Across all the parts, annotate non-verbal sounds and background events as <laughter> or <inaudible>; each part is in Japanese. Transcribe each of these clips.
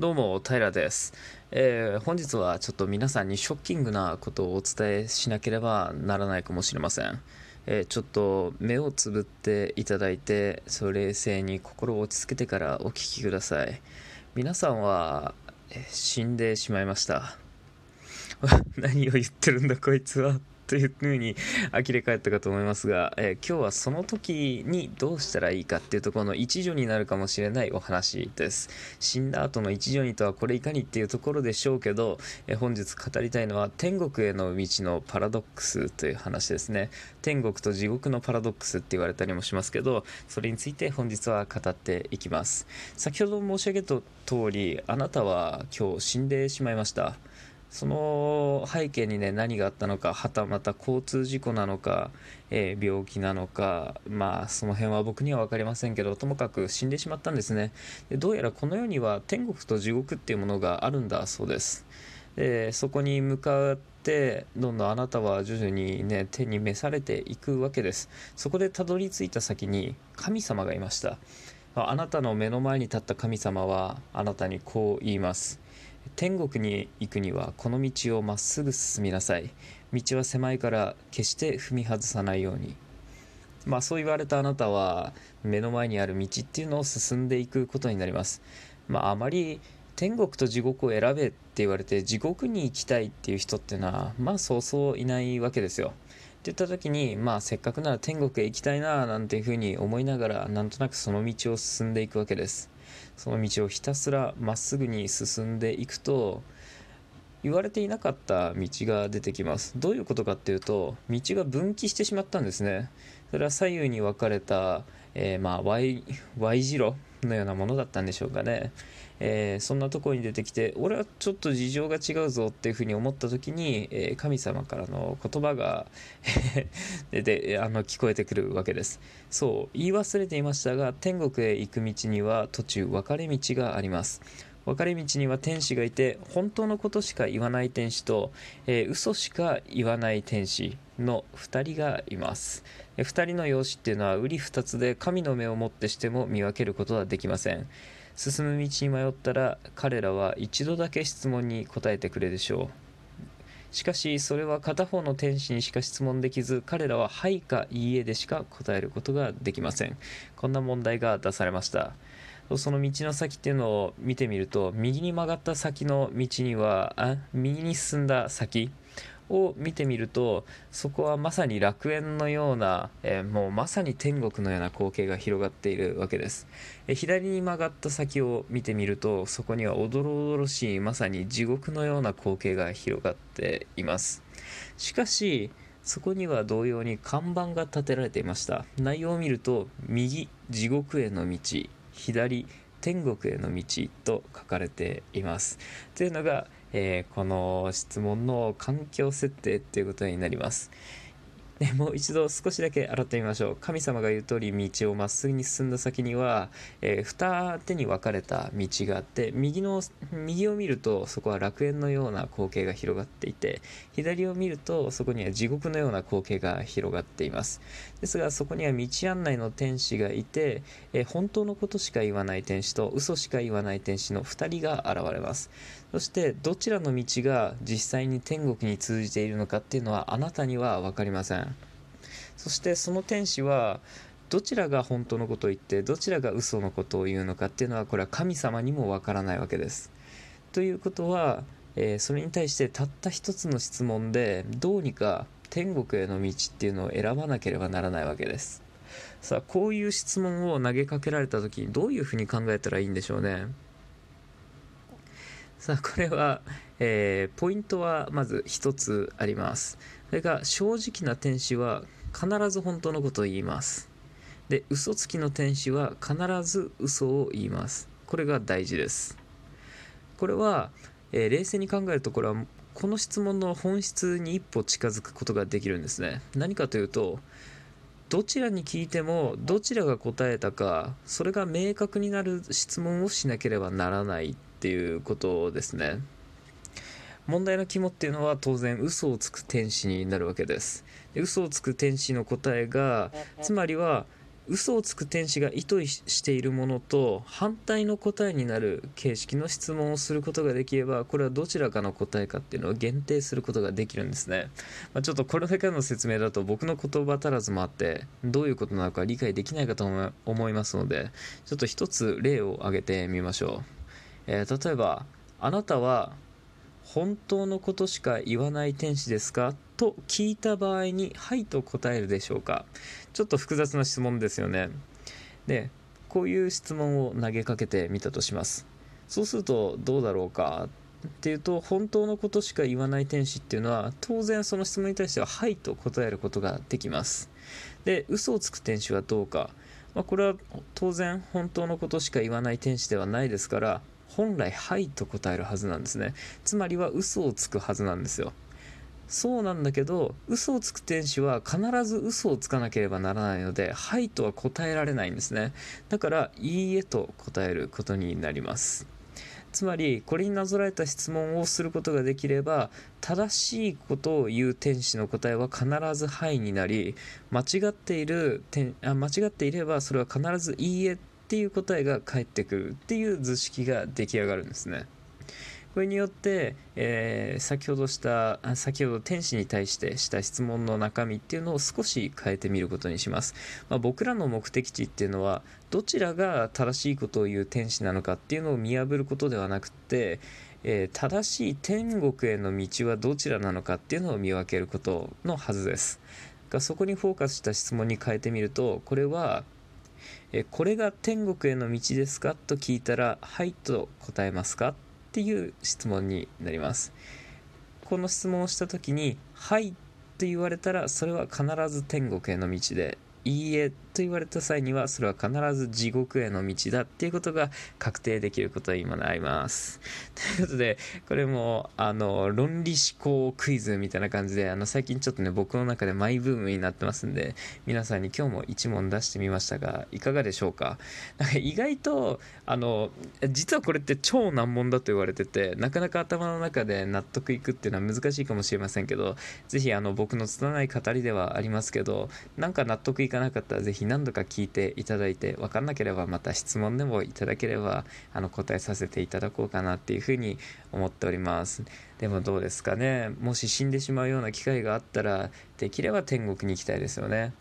どうも、平です、えー、本日はちょっと皆さんにショッキングなことをお伝えしなければならないかもしれません。えー、ちょっと目をつぶっていただいて、そ冷静に心を落ち着けてからお聞きください。皆さんは、え、死んでしまいました。<laughs> 何を言ってるんだこいつは。というふうに呆れ返ったかと思いますが、えー、今日はその時にどうしたらいいかっていうところの一助になるかもしれないお話です。死んだ後の一助にとはこれいかにっていうところでしょうけど、えー、本日語りたいのは天国への道のパラドックスという話ですね。天国と地獄のパラドックスって言われたりもしますけど、それについて本日は語っていきます。先ほど申し上げた通り、あなたは今日死んでしまいました。その背景にね何があったのかはたまた交通事故なのか、えー、病気なのかまあその辺は僕には分かりませんけどともかく死んでしまったんですね。でどうやらこの世には天国と地獄っていうものがあるんだそうです。でそこに向かってどんどんあなたは徐々にね手に召されていくわけです。そこでたどり着いた先に神様がいました。あなたの目の前に立った神様はあなたにこう言います。天国に行くにはこの道をまっすぐ進みなさい。道は狭いから決して踏み外さないように。まあそう言われたあなたは目の前にある道っていうのを進んでいくことになります。まああまり天国と地獄を選べって言われて地獄に行きたいっていう人っていうのはまあそうそういないわけですよ。って言った時にまあせっかくなら天国へ行きたいななんていうふうに思いながらなんとなくその道を進んでいくわけです。その道をひたすらまっすぐに進んでいくと言われていなかった道が出てきます。どういうことかっていうと道が分岐してしまったんですね。それは左右に分かれた、えー、まあ y, y 字路のようなものだったんでしょうかね、えー、そんなところに出てきて俺はちょっと事情が違うぞっていうふうに思った時に、えー、神様からの言葉が <laughs> であの聞こえてくるわけです。そう言い忘れていましたが天国へ行く道には途中分かれ道があります。分かれ道には天使がいて本当のことしか言わない天使と、えー、嘘しか言わない天使の2人がいます。2人の容姿っていうのは瓜二つで神の目をもってしても見分けることはできません。進む道に迷ったら彼らは一度だけ質問に答えてくれるでしょう。しかしそれは片方の天使にしか質問できず彼らは「はい」か「いいえ」でしか答えることができません。こんな問題が出されました。その道の先っていうのを見てみると右に曲がった先の道にはあ右に進んだ先を見てみるとそこはまさに楽園のような、えー、もうまさに天国のような光景が広がっているわけです、えー、左に曲がった先を見てみるとそこにはおどろおどろしいまさに地獄のような光景が広がっています。しかしそこには同様に看板が立てられていました。内容を見ると右地獄への道。左天国への道と書かれていますというのがえー、この質問の環境設定っていうことになります。でもう一度少しだけ洗ってみましょう。神様が言う通り道をまっすぐに進んだ先には、えー、二手に分かれた道があって右の右を見るとそこは楽園のような光景が広がっていて左を見るとそこには地獄のような光景が広がっています。ですがそこには道案内の天使がいて、えー、本当のことしか言わない天使と嘘しか言わない天使の2人が現れます。そしてどちらの道が実際に天国に通じているのかっていうのはあなたには分かりません。そしてその天使はどちらが本当のことを言ってどちらが嘘のことを言うのかっていうのはこれは神様にもわからないわけです。ということは、えー、それに対してたった一つの質問でどうにか天国への道っていうのを選ばなければならないわけです。さあこういう質問を投げかけられた時にどういうふうに考えたらいいんでしょうね。さあこれは、えー、ポイントはまず一つあります。それが正直な天使は必ず本当のことを言います。で嘘つきの天使は必ず嘘を言います。これが大事です。これは、えー、冷静に考えるとこれはこの質問の本質に一歩近づくことができるんですね。何かというとどちらに聞いてもどちらが答えたかそれが明確になる質問をしなければならないっていうことですね。問題の肝っていうのは当然嘘をつく天使になるわけです。で嘘をつく天使の答えがつまりは嘘をつく天使が意図しているものと反対の答えになる形式の質問をすることができればこれはどちらかの答えかっていうのを限定することができるんですね、まあ、ちょっとこれだけの説明だと僕の言葉足らずもあってどういうことなのか理解できないかと思いますのでちょっと一つ例を挙げてみましょう、えー、例えばあなたは本当のことしか言わない天使ですか？と聞いた場合に、はいと答えるでしょうか？ちょっと複雑な質問ですよね。で、こういう質問を投げかけてみたとします。そうするとどうだろうか？っていうと、本当のことしか言わない天使っていうのは、当然その質問に対しては、はいと答えることができます。で、嘘をつく天使はどうか？まあ、これは当然本当のことしか言わない天使ではないですから、本来「はい」と答えるはずなんですね。つまりは嘘をつくはずなんですよ。そうなんだけど嘘をつく天使は必ず嘘をつかなければならないので「はい」とは答えられないんですね。だから「いいえ」と答えることになります。つまりこれになぞらえた質問をすることができれば正しいことを言う天使の答えは必ず「はい」になり間違っているあ間違っていればそれは必ず「いいえ」っていう答えが返ってくるっていう図式が出来上がるんですね。これによって、えー、先ほどした先ほど天使に対してした質問の中身っていうのを少し変えてみることにします、まあ、僕らの目的地っていうのはどちらが正しいことを言う天使なのかっていうのを見破ることではなくて、えー、正しい天国への道はどちらなのかっていうのを見分けることのはずですがそこにフォーカスした質問に変えてみるとこれはえこれが天国への道ですか？と聞いたら、はいと答えますか？っていう質問になります。この質問をした時に、はいと言われたら、それは必ず天国への道で、いいえと言われた際にはそれは必ず地獄への道だっていうことが確定できることに今なります。<laughs> ということでこれもあの論理思考クイズみたいな感じであの最近ちょっとね僕の中でマイブームになってますんで皆さんに今日も1問出してみましたがいかがでしょうか？なんか意外とあの実はこれって超難問だと言われててなかなか頭の中で納得いくっていうのは難しいかもしれませんけど是非あの僕の拙い語りではありますけどなんか納得いかないかったら是非何度か聞いていただいて分かんなければまた質問でもいただければあの答えさせていただこうかなっていうふうに思っております。でもどうですかね。もし死んでしまうような機会があったらできれば天国に行きたいですよね。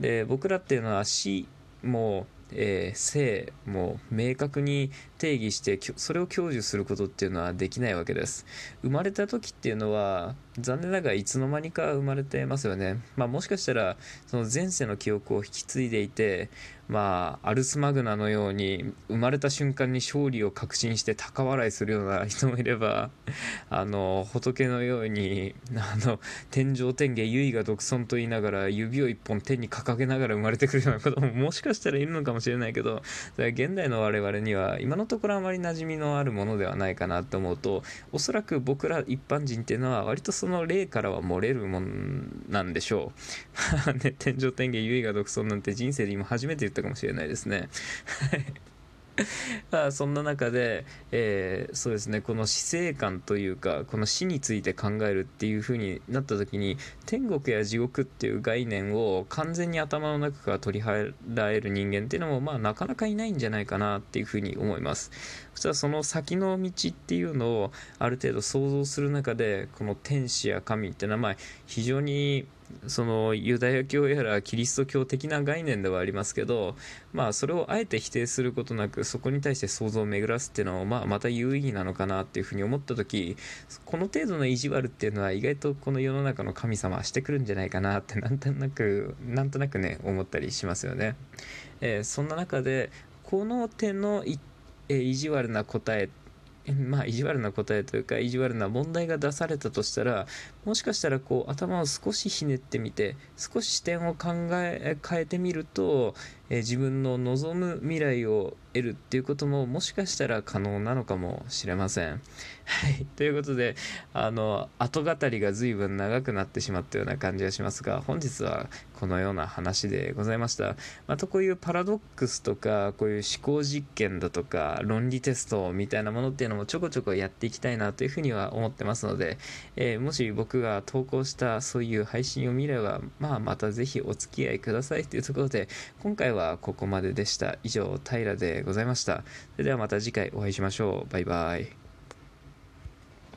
で僕らっていうのは死もえー、性も明確に定義してそれを享受することっていうのはできないわけです。生まれた時っていうのは残念ながらいつの間にか生まれてますよね。まあもしかしたらその前世の記憶を引き継いでいてまあアルスマグナのように生まれた瞬間に勝利を確信して高笑いするような人もいれば <laughs> あの仏のようにあの天上天下唯我独尊と言いながら指を一本天に掲げながら生まれてくるようなことももしかしたらいるのかもしれない。しれないけど現代の我々には今のところあまり馴染みのあるものではないかなと思うとおそらく僕ら一般人っていうのは割とその例からは漏れるもんなんでしょう。<laughs> ね、天上天下唯我独尊なんて人生で今初めて言ったかもしれないですね。はい <laughs> まあそんな中で、えー、そうですねこの死生観というかこの死について考えるっていう風になった時に天国や地獄っていう概念を完全に頭の中から取り払える人間っていうのもまあなかなかいないんじゃないかなっていう風に思います。そしたらその先の道っていうのをある程度想像する中でこの天使や神って名前非常にそのユダヤ教やらキリスト教的な概念ではありますけど、まあ、それをあえて否定することなくそこに対して想像を巡らすっていうのは、まあ、また有意義なのかなっていうふうに思った時この程度の意地悪っていうのは意外とこの世の中の神様はしてくるんじゃないかなってなんとなくなんとなくね思ったりしますよね。えー、そんな中でこの手のい、えー、意地悪な答えまあ、意地悪な答えというか意地悪な問題が出されたとしたらもしかしたらこう頭を少しひねってみて少し視点を考え変えてみると、えー、自分の望む未来を得るっていうことももしかしたら可能なのかもしれません。はい、ということであの後語りが随分長くなってしまったような感じがしますが本日はこのような話でございました。またこういうパラドックスとかこういう思考実験だとか論理テストみたいなものっていうのもちょこちょこやっていきたいなというふうには思ってますので、えー、もし僕が投稿したそういう配信を見れば、まあ、またぜひお付き合いくださいというところで今回ははここまででした。以上平でございました。それではまた次回お会いしましょう。バイバイ。